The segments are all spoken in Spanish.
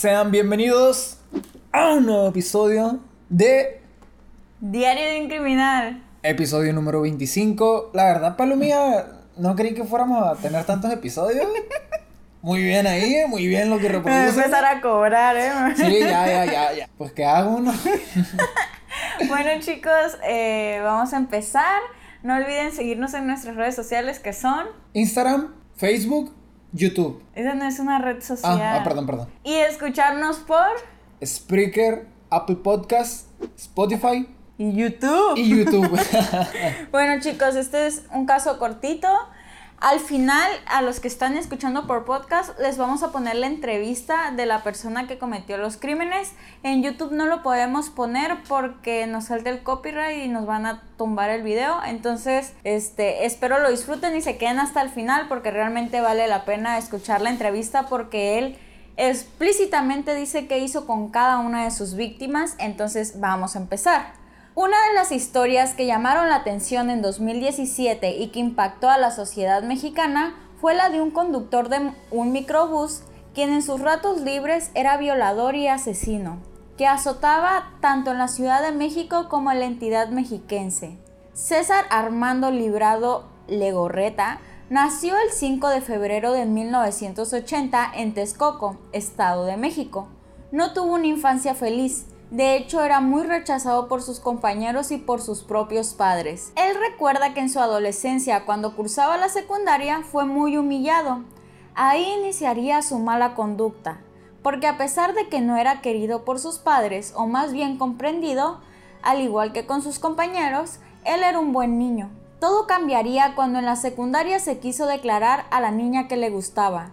Sean bienvenidos a un nuevo episodio de Diario de un criminal. episodio número 25. La verdad, Palomía, no creí que fuéramos a tener tantos episodios. Muy bien ahí, eh, muy bien lo que Me voy a reproduce. empezar a cobrar, ¿eh? Sí, ya, ya, ya, ya. Pues que hago uno. Bueno, chicos, eh, vamos a empezar. No olviden seguirnos en nuestras redes sociales que son. Instagram, Facebook, YouTube. Esa no es una red social. Ah, ah, perdón, perdón. Y escucharnos por. Spreaker, Apple Podcast, Spotify Y YouTube. y YouTube. Bueno, chicos, este es un caso cortito. Al final, a los que están escuchando por podcast, les vamos a poner la entrevista de la persona que cometió los crímenes. En YouTube no lo podemos poner porque nos salta el copyright y nos van a tumbar el video. Entonces, este, espero lo disfruten y se queden hasta el final porque realmente vale la pena escuchar la entrevista porque él explícitamente dice qué hizo con cada una de sus víctimas. Entonces, vamos a empezar. Una de las historias que llamaron la atención en 2017 y que impactó a la sociedad mexicana fue la de un conductor de un microbús quien en sus ratos libres era violador y asesino, que azotaba tanto en la Ciudad de México como en la entidad mexiquense. César Armando Librado Legorreta nació el 5 de febrero de 1980 en Texcoco, Estado de México. No tuvo una infancia feliz, de hecho, era muy rechazado por sus compañeros y por sus propios padres. Él recuerda que en su adolescencia, cuando cursaba la secundaria, fue muy humillado. Ahí iniciaría su mala conducta, porque a pesar de que no era querido por sus padres, o más bien comprendido, al igual que con sus compañeros, él era un buen niño. Todo cambiaría cuando en la secundaria se quiso declarar a la niña que le gustaba.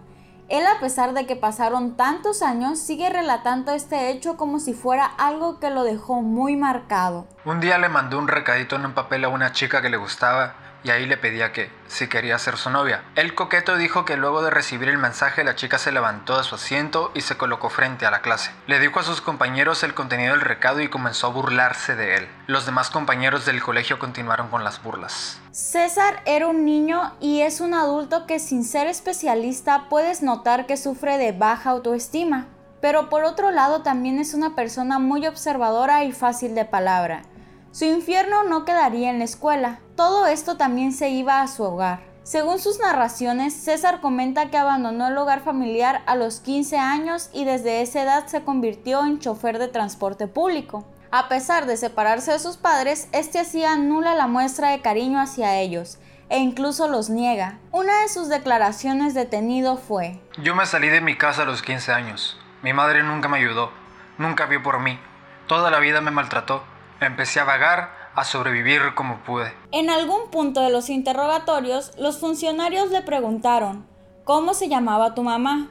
Él, a pesar de que pasaron tantos años, sigue relatando este hecho como si fuera algo que lo dejó muy marcado. Un día le mandó un recadito en un papel a una chica que le gustaba y ahí le pedía que, si quería ser su novia. El coqueto dijo que luego de recibir el mensaje la chica se levantó de su asiento y se colocó frente a la clase. Le dijo a sus compañeros el contenido del recado y comenzó a burlarse de él. Los demás compañeros del colegio continuaron con las burlas. César era un niño y es un adulto que sin ser especialista puedes notar que sufre de baja autoestima. Pero por otro lado también es una persona muy observadora y fácil de palabra. Su infierno no quedaría en la escuela, todo esto también se iba a su hogar. Según sus narraciones, César comenta que abandonó el hogar familiar a los 15 años y desde esa edad se convirtió en chofer de transporte público. A pesar de separarse de sus padres, este hacía nula la muestra de cariño hacia ellos e incluso los niega. Una de sus declaraciones detenido fue: Yo me salí de mi casa a los 15 años. Mi madre nunca me ayudó, nunca vio por mí. Toda la vida me maltrató. Empecé a vagar, a sobrevivir como pude. En algún punto de los interrogatorios, los funcionarios le preguntaron, ¿cómo se llamaba tu mamá?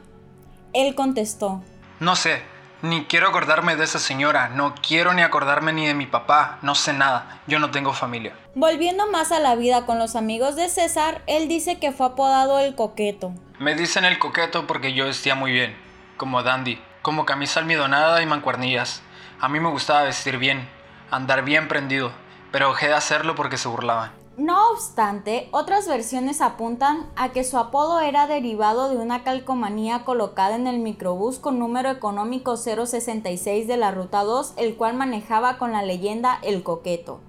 Él contestó, No sé, ni quiero acordarme de esa señora, no quiero ni acordarme ni de mi papá, no sé nada, yo no tengo familia. Volviendo más a la vida con los amigos de César, él dice que fue apodado el coqueto. Me dicen el coqueto porque yo vestía muy bien, como dandy, como camisa almidonada y mancuernillas. A mí me gustaba vestir bien, andar bien prendido, pero dejé de hacerlo porque se burlaban. No obstante, otras versiones apuntan a que su apodo era derivado de una calcomanía colocada en el microbús con número económico 066 de la Ruta 2, el cual manejaba con la leyenda El Coqueto.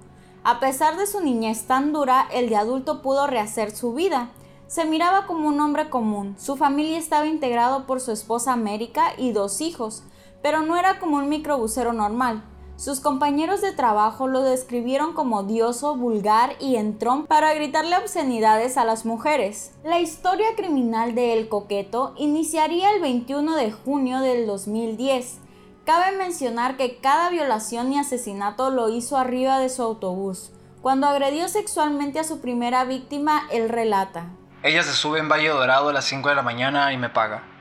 A pesar de su niñez tan dura, el de adulto pudo rehacer su vida. Se miraba como un hombre común, su familia estaba integrado por su esposa América y dos hijos, pero no era como un microbusero normal. Sus compañeros de trabajo lo describieron como odioso, vulgar y entrón para gritarle obscenidades a las mujeres. La historia criminal de El Coqueto iniciaría el 21 de junio del 2010. Cabe mencionar que cada violación y asesinato lo hizo arriba de su autobús. Cuando agredió sexualmente a su primera víctima, él relata. Ella se sube en Valle Dorado a las 5 de la mañana y me paga.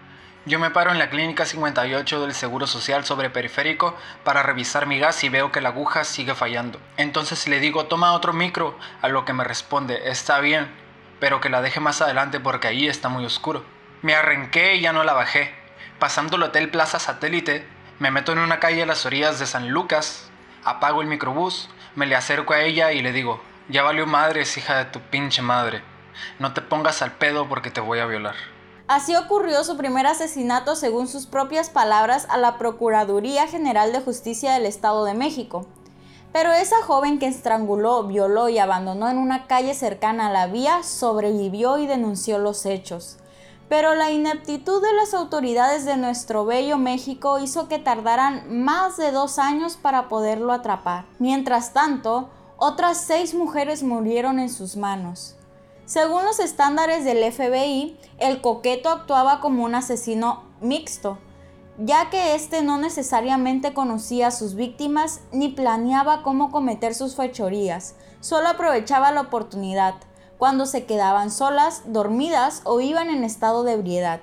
Yo me paro en la clínica 58 del Seguro Social sobre Periférico para revisar mi gas y veo que la aguja sigue fallando. Entonces le digo, toma otro micro, a lo que me responde, está bien, pero que la deje más adelante porque ahí está muy oscuro. Me arranqué y ya no la bajé. Pasando el Hotel Plaza Satélite, me meto en una calle a las orillas de San Lucas, apago el microbús, me le acerco a ella y le digo, ya valió madres, hija de tu pinche madre. No te pongas al pedo porque te voy a violar. Así ocurrió su primer asesinato según sus propias palabras a la Procuraduría General de Justicia del Estado de México. Pero esa joven que estranguló, violó y abandonó en una calle cercana a la vía sobrevivió y denunció los hechos. Pero la ineptitud de las autoridades de nuestro bello México hizo que tardaran más de dos años para poderlo atrapar. Mientras tanto, otras seis mujeres murieron en sus manos. Según los estándares del FBI, el coqueto actuaba como un asesino mixto, ya que éste no necesariamente conocía a sus víctimas ni planeaba cómo cometer sus fechorías, solo aprovechaba la oportunidad, cuando se quedaban solas, dormidas o iban en estado de ebriedad.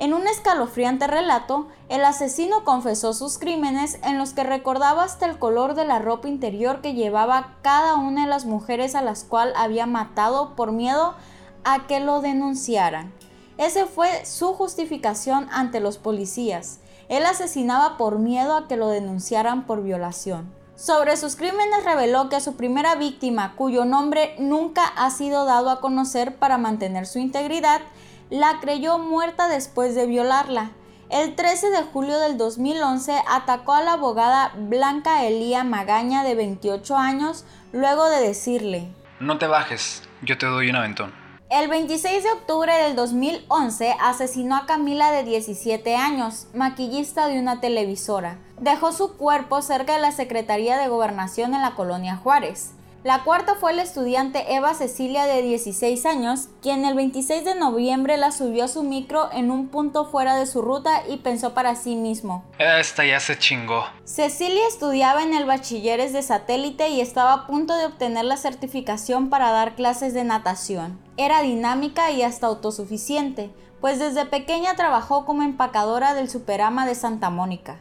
En un escalofriante relato, el asesino confesó sus crímenes en los que recordaba hasta el color de la ropa interior que llevaba cada una de las mujeres a las cuales había matado por miedo a que lo denunciaran. Ese fue su justificación ante los policías. Él asesinaba por miedo a que lo denunciaran por violación. Sobre sus crímenes reveló que su primera víctima, cuyo nombre nunca ha sido dado a conocer para mantener su integridad, la creyó muerta después de violarla. El 13 de julio del 2011 atacó a la abogada Blanca Elía Magaña de 28 años luego de decirle, No te bajes, yo te doy un aventón. El 26 de octubre del 2011 asesinó a Camila de 17 años, maquillista de una televisora. Dejó su cuerpo cerca de la Secretaría de Gobernación en la colonia Juárez. La cuarta fue la estudiante Eva Cecilia de 16 años, quien el 26 de noviembre la subió a su micro en un punto fuera de su ruta y pensó para sí mismo. Esta ya se chingó. Cecilia estudiaba en el bachilleres de satélite y estaba a punto de obtener la certificación para dar clases de natación. Era dinámica y hasta autosuficiente, pues desde pequeña trabajó como empacadora del Superama de Santa Mónica.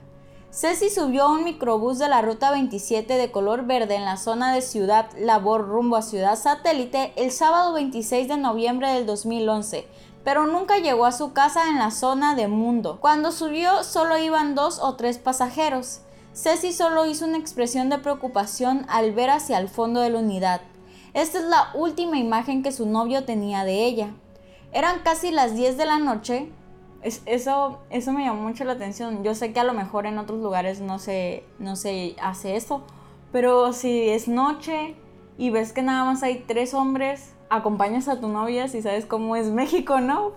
Ceci subió a un microbús de la ruta 27 de color verde en la zona de Ciudad Labor rumbo a Ciudad Satélite el sábado 26 de noviembre del 2011, pero nunca llegó a su casa en la zona de Mundo. Cuando subió solo iban dos o tres pasajeros. Ceci solo hizo una expresión de preocupación al ver hacia el fondo de la unidad. Esta es la última imagen que su novio tenía de ella. Eran casi las 10 de la noche eso, eso me llamó mucho la atención. Yo sé que a lo mejor en otros lugares no se, no se hace eso, pero si es noche y ves que nada más hay tres hombres, acompañas a tu novia si sabes cómo es México, ¿no?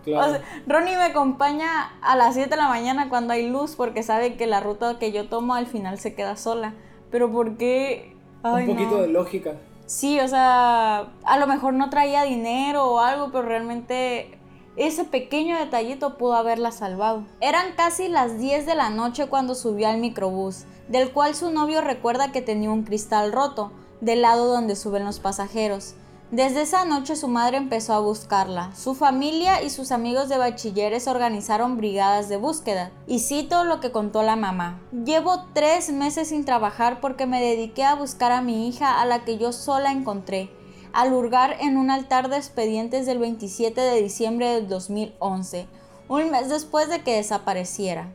Ronnie me acompaña a las 7 de la mañana cuando hay luz porque sabe que la ruta que yo tomo al final se queda sola. Pero ¿por qué? Un poquito de lógica. Sí, o sea, a lo mejor no traía dinero o algo, pero realmente ese pequeño detallito pudo haberla salvado. Eran casi las 10 de la noche cuando subió al microbús, del cual su novio recuerda que tenía un cristal roto, del lado donde suben los pasajeros. Desde esa noche su madre empezó a buscarla. Su familia y sus amigos de bachilleres organizaron brigadas de búsqueda. Y cito lo que contó la mamá. Llevo tres meses sin trabajar porque me dediqué a buscar a mi hija a la que yo sola encontré al hurgar en un altar de expedientes del 27 de diciembre del 2011, un mes después de que desapareciera.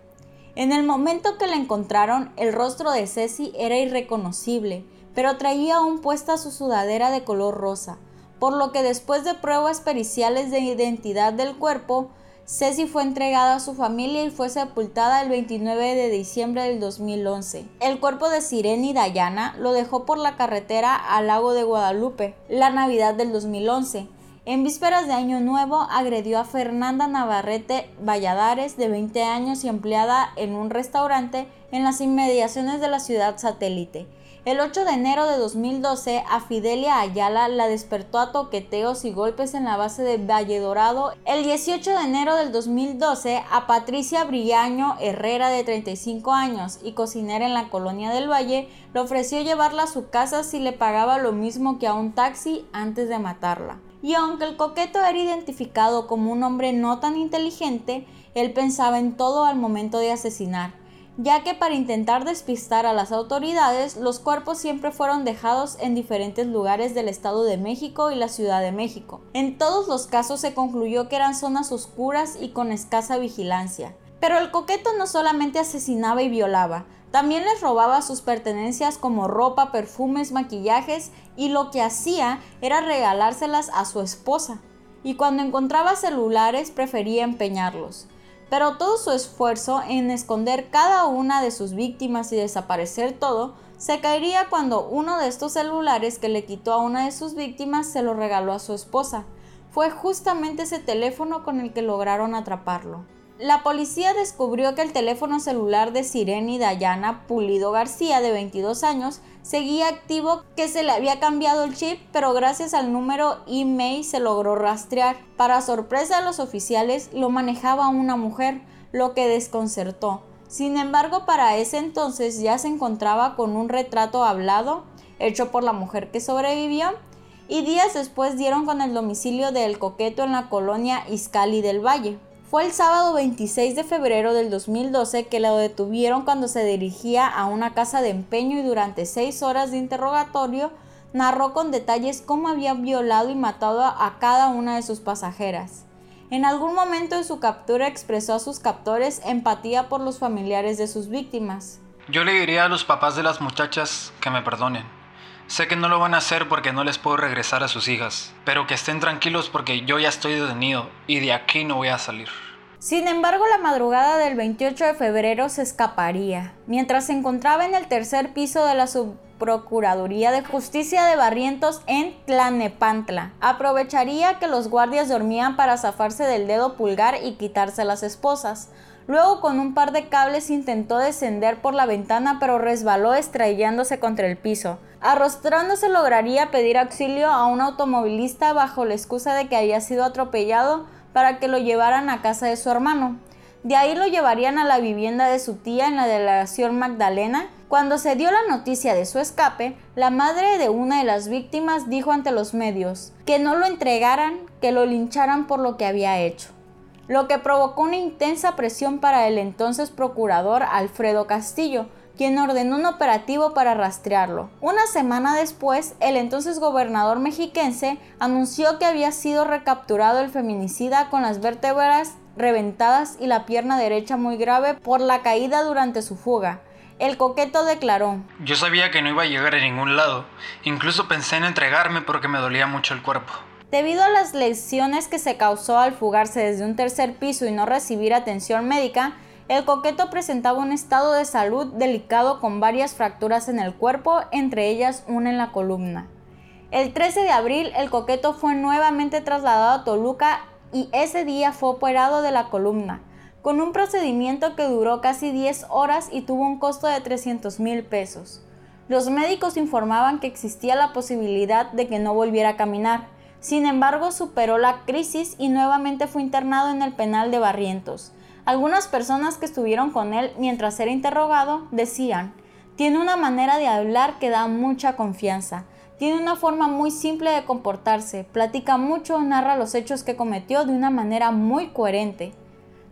En el momento que la encontraron, el rostro de Ceci era irreconocible, pero traía aún puesta su sudadera de color rosa, por lo que después de pruebas periciales de identidad del cuerpo, Ceci fue entregada a su familia y fue sepultada el 29 de diciembre del 2011. El cuerpo de Sireni Dayana lo dejó por la carretera al lago de Guadalupe, la Navidad del 2011. En vísperas de Año Nuevo agredió a Fernanda Navarrete Valladares, de 20 años y empleada en un restaurante en las inmediaciones de la ciudad satélite. El 8 de enero de 2012, a Fidelia Ayala la despertó a toqueteos y golpes en la base de Valle Dorado. El 18 de enero del 2012, a Patricia Brillaño Herrera, de 35 años y cocinera en la colonia del Valle, le ofreció llevarla a su casa si le pagaba lo mismo que a un taxi antes de matarla. Y aunque el coqueto era identificado como un hombre no tan inteligente, él pensaba en todo al momento de asesinar ya que para intentar despistar a las autoridades, los cuerpos siempre fueron dejados en diferentes lugares del Estado de México y la Ciudad de México. En todos los casos se concluyó que eran zonas oscuras y con escasa vigilancia. Pero el coqueto no solamente asesinaba y violaba, también les robaba sus pertenencias como ropa, perfumes, maquillajes y lo que hacía era regalárselas a su esposa. y cuando encontraba celulares prefería empeñarlos. Pero todo su esfuerzo en esconder cada una de sus víctimas y desaparecer todo se caería cuando uno de estos celulares que le quitó a una de sus víctimas se lo regaló a su esposa. Fue justamente ese teléfono con el que lograron atraparlo. La policía descubrió que el teléfono celular de Sireni Dayana Pulido García, de 22 años, seguía activo, que se le había cambiado el chip, pero gracias al número email se logró rastrear. Para sorpresa de los oficiales, lo manejaba una mujer, lo que desconcertó. Sin embargo, para ese entonces ya se encontraba con un retrato hablado, hecho por la mujer que sobrevivió, y días después dieron con el domicilio del coqueto en la colonia Iscali del Valle. Fue el sábado 26 de febrero del 2012 que lo detuvieron cuando se dirigía a una casa de empeño y durante seis horas de interrogatorio narró con detalles cómo había violado y matado a cada una de sus pasajeras. En algún momento de su captura expresó a sus captores empatía por los familiares de sus víctimas. Yo le diría a los papás de las muchachas que me perdonen. Sé que no lo van a hacer porque no les puedo regresar a sus hijas, pero que estén tranquilos porque yo ya estoy detenido y de aquí no voy a salir. Sin embargo, la madrugada del 28 de febrero se escaparía. Mientras se encontraba en el tercer piso de la Subprocuraduría de Justicia de Barrientos en Tlanepantla, aprovecharía que los guardias dormían para zafarse del dedo pulgar y quitarse las esposas. Luego con un par de cables intentó descender por la ventana pero resbaló estrellándose contra el piso. Arrostrándose lograría pedir auxilio a un automovilista bajo la excusa de que había sido atropellado para que lo llevaran a casa de su hermano. De ahí lo llevarían a la vivienda de su tía en la delegación Magdalena. Cuando se dio la noticia de su escape, la madre de una de las víctimas dijo ante los medios que no lo entregaran, que lo lincharan por lo que había hecho lo que provocó una intensa presión para el entonces procurador Alfredo Castillo, quien ordenó un operativo para rastrearlo. Una semana después, el entonces gobernador mexiquense anunció que había sido recapturado el feminicida con las vértebras reventadas y la pierna derecha muy grave por la caída durante su fuga. El coqueto declaró, Yo sabía que no iba a llegar a ningún lado, incluso pensé en entregarme porque me dolía mucho el cuerpo. Debido a las lesiones que se causó al fugarse desde un tercer piso y no recibir atención médica, el coqueto presentaba un estado de salud delicado con varias fracturas en el cuerpo, entre ellas una en la columna. El 13 de abril, el coqueto fue nuevamente trasladado a Toluca y ese día fue operado de la columna, con un procedimiento que duró casi 10 horas y tuvo un costo de 300 mil pesos. Los médicos informaban que existía la posibilidad de que no volviera a caminar, sin embargo, superó la crisis y nuevamente fue internado en el penal de Barrientos. Algunas personas que estuvieron con él mientras era interrogado decían, tiene una manera de hablar que da mucha confianza, tiene una forma muy simple de comportarse, platica mucho, narra los hechos que cometió de una manera muy coherente.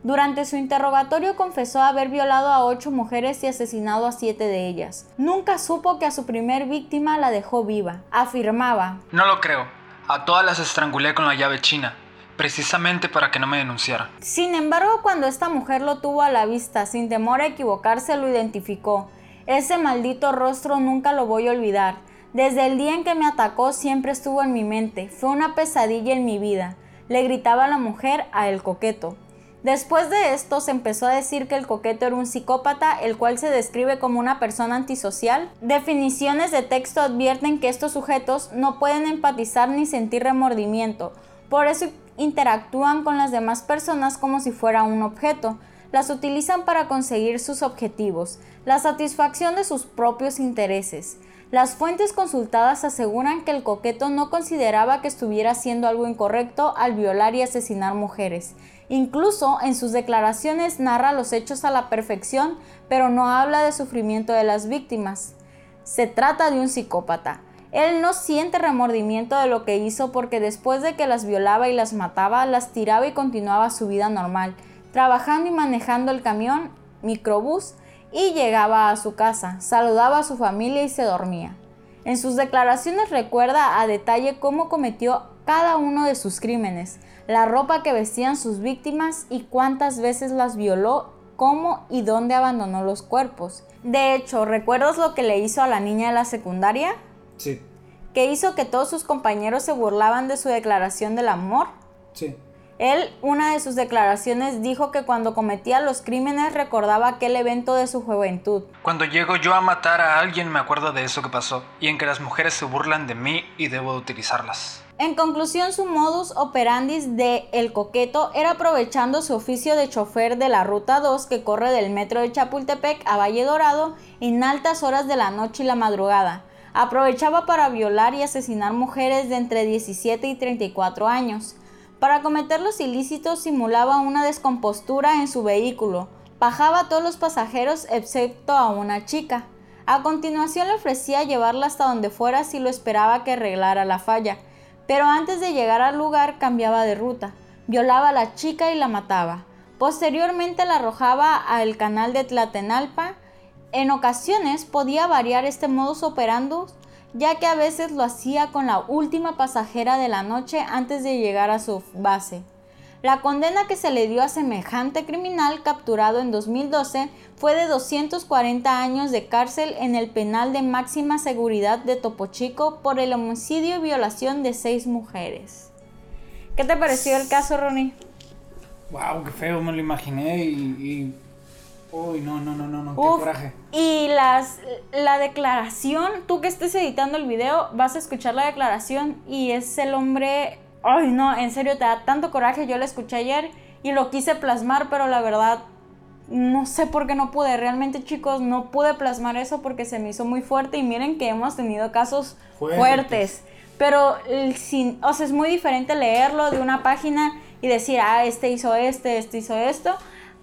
Durante su interrogatorio confesó haber violado a ocho mujeres y asesinado a siete de ellas. Nunca supo que a su primer víctima la dejó viva. Afirmaba, No lo creo. A todas las estrangulé con la llave china, precisamente para que no me denunciaran. Sin embargo, cuando esta mujer lo tuvo a la vista, sin temor a equivocarse, lo identificó. Ese maldito rostro nunca lo voy a olvidar. Desde el día en que me atacó siempre estuvo en mi mente. Fue una pesadilla en mi vida. Le gritaba la mujer a el coqueto. Después de esto se empezó a decir que el coqueto era un psicópata, el cual se describe como una persona antisocial. Definiciones de texto advierten que estos sujetos no pueden empatizar ni sentir remordimiento, por eso interactúan con las demás personas como si fuera un objeto. Las utilizan para conseguir sus objetivos, la satisfacción de sus propios intereses. Las fuentes consultadas aseguran que el coqueto no consideraba que estuviera haciendo algo incorrecto al violar y asesinar mujeres Incluso en sus declaraciones narra los hechos a la perfección, pero no habla de sufrimiento de las víctimas. Se trata de un psicópata. Él no siente remordimiento de lo que hizo porque después de que las violaba y las mataba, las tiraba y continuaba su vida normal, trabajando y manejando el camión, microbús, y llegaba a su casa, saludaba a su familia y se dormía. En sus declaraciones recuerda a detalle cómo cometió cada uno de sus crímenes, la ropa que vestían sus víctimas y cuántas veces las violó, cómo y dónde abandonó los cuerpos. De hecho, ¿recuerdas lo que le hizo a la niña de la secundaria? Sí. Que hizo que todos sus compañeros se burlaban de su declaración del amor. Sí. Él, una de sus declaraciones, dijo que cuando cometía los crímenes recordaba aquel evento de su juventud. Cuando llego yo a matar a alguien me acuerdo de eso que pasó y en que las mujeres se burlan de mí y debo de utilizarlas. En conclusión, su modus operandi de El Coqueto era aprovechando su oficio de chofer de la Ruta 2 que corre del metro de Chapultepec a Valle Dorado en altas horas de la noche y la madrugada. Aprovechaba para violar y asesinar mujeres de entre 17 y 34 años. Para cometer los ilícitos simulaba una descompostura en su vehículo, bajaba a todos los pasajeros excepto a una chica. A continuación le ofrecía llevarla hasta donde fuera si lo esperaba que arreglara la falla, pero antes de llegar al lugar cambiaba de ruta, violaba a la chica y la mataba. Posteriormente la arrojaba al canal de Tlatenalpa. En ocasiones podía variar este modus operandi ya que a veces lo hacía con la última pasajera de la noche antes de llegar a su base. La condena que se le dio a semejante criminal capturado en 2012 fue de 240 años de cárcel en el penal de máxima seguridad de Topo Chico por el homicidio y violación de seis mujeres. ¿Qué te pareció el caso, Ronnie? Wow, qué feo, me lo imaginé y. y... Uy, no, no, no, no, no, qué coraje. Y las, la declaración, tú que estés editando el video, vas a escuchar la declaración y es el hombre, ay no, en serio, te da tanto coraje, yo la escuché ayer y lo quise plasmar, pero la verdad, no sé por qué no pude, realmente chicos, no pude plasmar eso porque se me hizo muy fuerte y miren que hemos tenido casos Fuertes. fuertes. Pero sin, o sea, es muy diferente leerlo de una página y decir, ah, este hizo este, este hizo esto,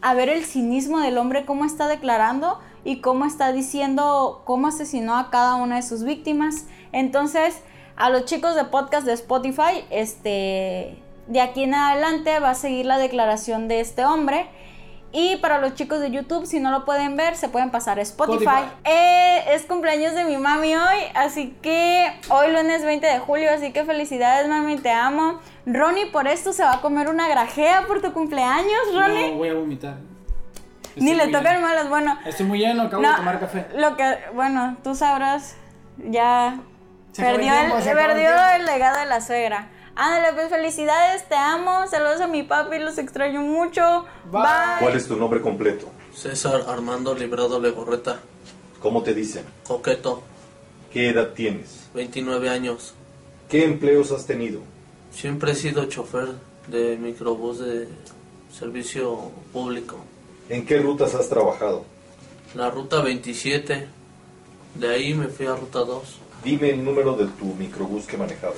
a ver el cinismo del hombre, cómo está declarando y cómo está diciendo cómo asesinó a cada una de sus víctimas. Entonces, a los chicos de podcast de Spotify, este, de aquí en adelante va a seguir la declaración de este hombre. Y para los chicos de YouTube, si no lo pueden ver, se pueden pasar a Spotify. Spotify. Eh, es cumpleaños de mi mami hoy, así que hoy lunes 20 de julio, así que felicidades mami, te amo. Ronnie por esto se va a comer una grajea por tu cumpleaños, Ronnie. No, voy a vomitar. Ni le tocan malas, bueno. Estoy muy lleno, acabo No, de tomar café. Lo que, bueno, tú sabrás, ya Se perdió, el, tiempo, se acabó el perdió tiempo. el legado de la suegra. Ándale, pues felicidades, te amo, saludos a mi papi, los extraño mucho. Bye. Bye. ¿Cuál es tu nombre completo? César Armando Librado Legorreta, ¿Cómo te dicen? coqueto, ¿Qué edad tienes? 29 años. ¿Qué empleos has tenido? Siempre he sido chofer de microbús de servicio público. ¿En qué rutas has trabajado? La ruta 27, de ahí me fui a ruta 2. Dime el número de tu microbús que manejabas.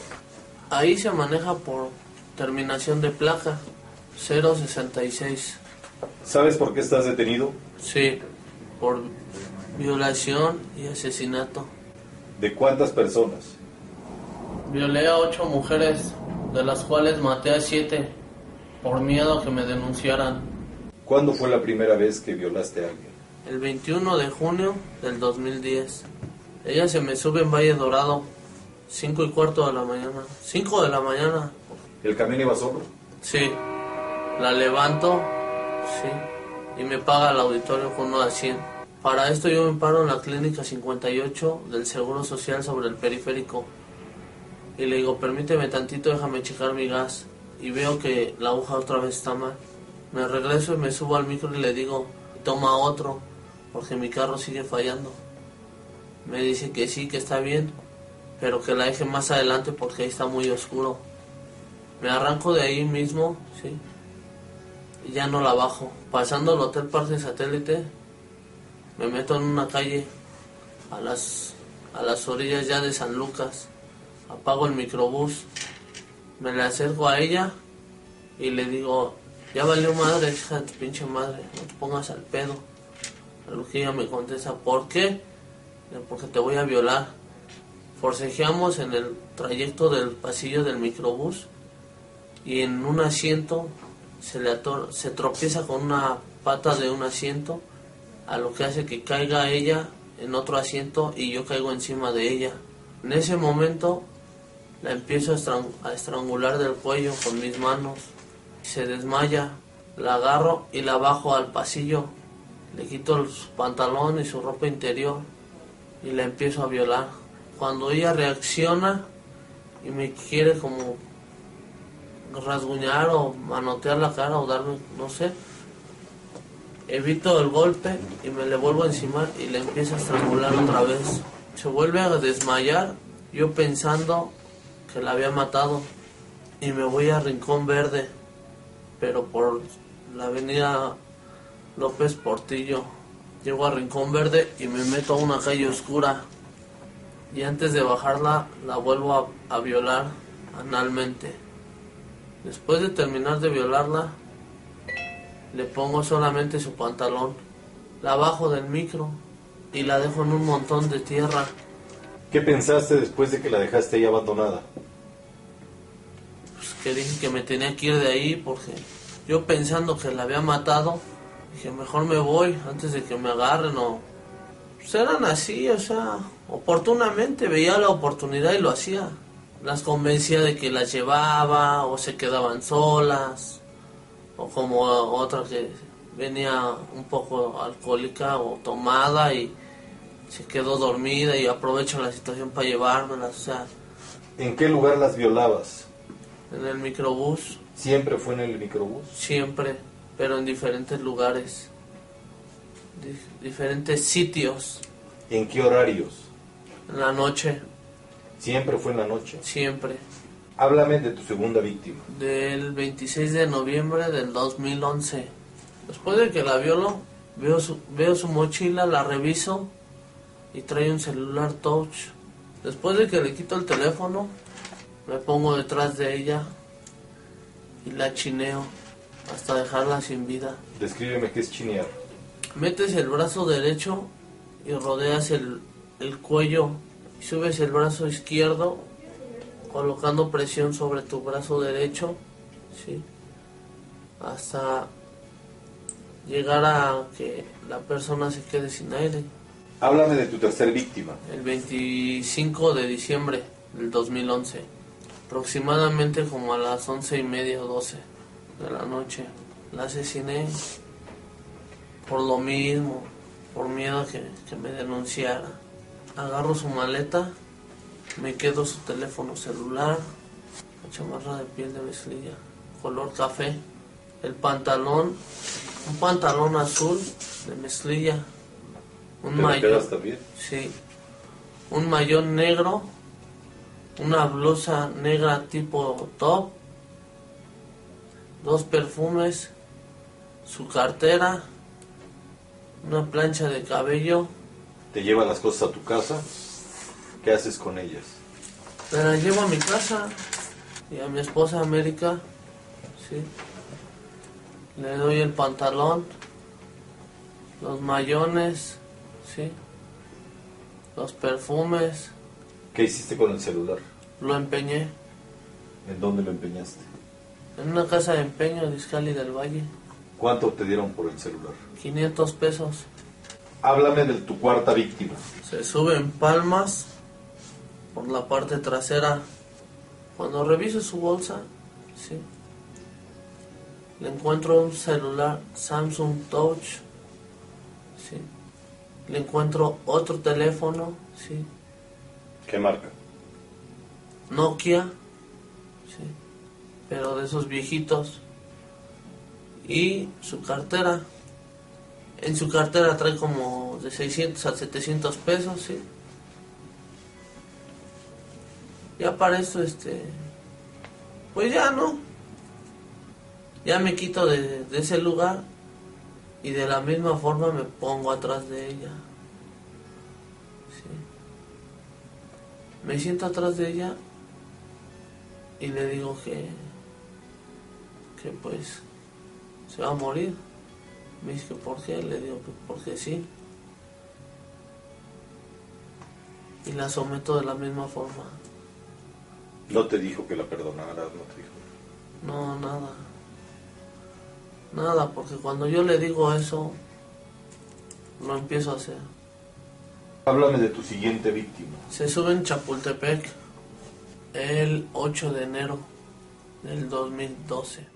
Ahí se maneja por terminación de placa 066. ¿Sabes por qué estás detenido? Sí, por violación y asesinato. ¿De cuántas personas? Violé a ocho mujeres, de las cuales maté a siete, por miedo a que me denunciaran. ¿Cuándo fue la primera vez que violaste a alguien? El 21 de junio del 2010. Ella se me sube en Valle Dorado, 5 y cuarto de la mañana. 5 de la mañana, ¿El camión iba solo? sí. La levanto, sí. Y me paga el auditorio con uno de 100. Para esto yo me paro en la clínica 58 del Seguro Social sobre el periférico. Y le digo, permíteme tantito, déjame checar mi gas. Y veo que la aguja otra vez está mal. Me regreso y me subo al micro y le digo, toma otro, porque mi carro sigue fallando. Me dice que sí, que está bien, pero que la deje más adelante porque ahí está muy oscuro. Me arranco de ahí mismo, sí, y ya no la bajo. Pasando el Hotel Parque Satélite, me meto en una calle a las, a las orillas ya de San Lucas. Apago el microbús, me le acerco a ella y le digo, ya valió madre, hija de tu pinche madre, no te pongas al pedo. A lo que ella me contesta, ¿por qué? Porque te voy a violar. Forcejeamos en el trayecto del pasillo del microbús y en un asiento se le ator- se tropieza con una pata de un asiento, a lo que hace que caiga ella en otro asiento y yo caigo encima de ella. En ese momento la empiezo a, a estrangular del cuello con mis manos. Se desmaya, la agarro y la bajo al pasillo. Le quito su pantalón y su ropa interior y la empiezo a violar. Cuando ella reacciona y me quiere como rasguñar o manotear la cara o darme, no sé. Evito el golpe y me le vuelvo encima y le empiezo a estrangular otra vez. Se vuelve a desmayar, yo pensando que la había matado y me voy a Rincón Verde, pero por la avenida López Portillo. Llego a Rincón Verde y me meto a una calle oscura y antes de bajarla la vuelvo a, a violar analmente. Después de terminar de violarla, le pongo solamente su pantalón, la bajo del micro y la dejo en un montón de tierra. ¿Qué pensaste después de que la dejaste ahí abandonada? Pues que dije que me tenía que ir de ahí porque yo pensando que la había matado, dije mejor me voy antes de que me agarren o... Pues eran así, o sea, oportunamente veía la oportunidad y lo hacía. Las convencía de que las llevaba o se quedaban solas o como otra que venía un poco alcohólica o tomada y se quedó dormida y aprovecho la situación para llevármelas, o sea, ¿En qué lugar las violabas? en el microbús ¿Siempre fue en el microbús? siempre, pero en diferentes lugares, Dif- diferentes sitios, ¿En qué horarios? En la noche, Siempre fue en la noche. siempre. Háblame de tu segunda víctima. Del 26 de noviembre del 2011. Después de que la violo, veo su, veo su mochila, la reviso y trae un celular touch. Después de que le quito el teléfono, me pongo detrás de ella y la chineo hasta dejarla sin vida. Descríbeme qué es chinear. Metes el brazo derecho y rodeas el, el cuello y subes el brazo izquierdo colocando presión sobre tu brazo derecho, ¿sí? Hasta llegar a que la persona se quede sin aire. Háblame de tu tercer víctima. El 25 de diciembre del 2011, aproximadamente como a las once y media o 12 de la noche, la asesiné por lo mismo, por miedo a que, que me denunciara. Agarro su maleta, me quedo su teléfono celular, la chamarra de piel de mezclilla, color café, el pantalón, un pantalón azul de mezclilla, un ¿Te lo maillot. quedas también? Sí. Un mayón negro, una blusa negra tipo top, dos perfumes, su cartera, una plancha de cabello. Te lleva las cosas a tu casa. ¿Qué haces con ellas? Me la llevo a mi casa y a mi esposa América. Sí. Le doy el pantalón, los mayones, sí. Los perfumes, ¿Qué hiciste con el celular? lo empeñé. ¿En dónde lo empeñaste? En una casa de empeño de Iscali del Valle, ¿Cuánto te dieron por el celular? 500 pesos. Háblame de tu cuarta víctima. Se suben palmas por la parte trasera. Cuando reviso su bolsa, sí, le encuentro un celular Samsung Touch, sí. Le encuentro otro teléfono, sí, ¿Qué marca? Nokia, sí, pero de esos viejitos. Y su cartera. En su cartera trae como de 600 a 700 pesos, sí. Ya para eso, este. Pues ya no. Ya me quito de, ese lugar y de la misma forma me pongo atrás de ella. Sí. Me siento atrás de ella y le digo que. que pues. se va a morir. Me dice que por qué, le digo que porque sí. Y la someto de la misma forma. No te dijo que la perdonaras, no te dijo. No, nada. Nada, porque cuando yo le digo eso, lo empiezo a hacer. Háblame de tu siguiente víctima. Se sube en Chapultepec el 8 de enero del 2012.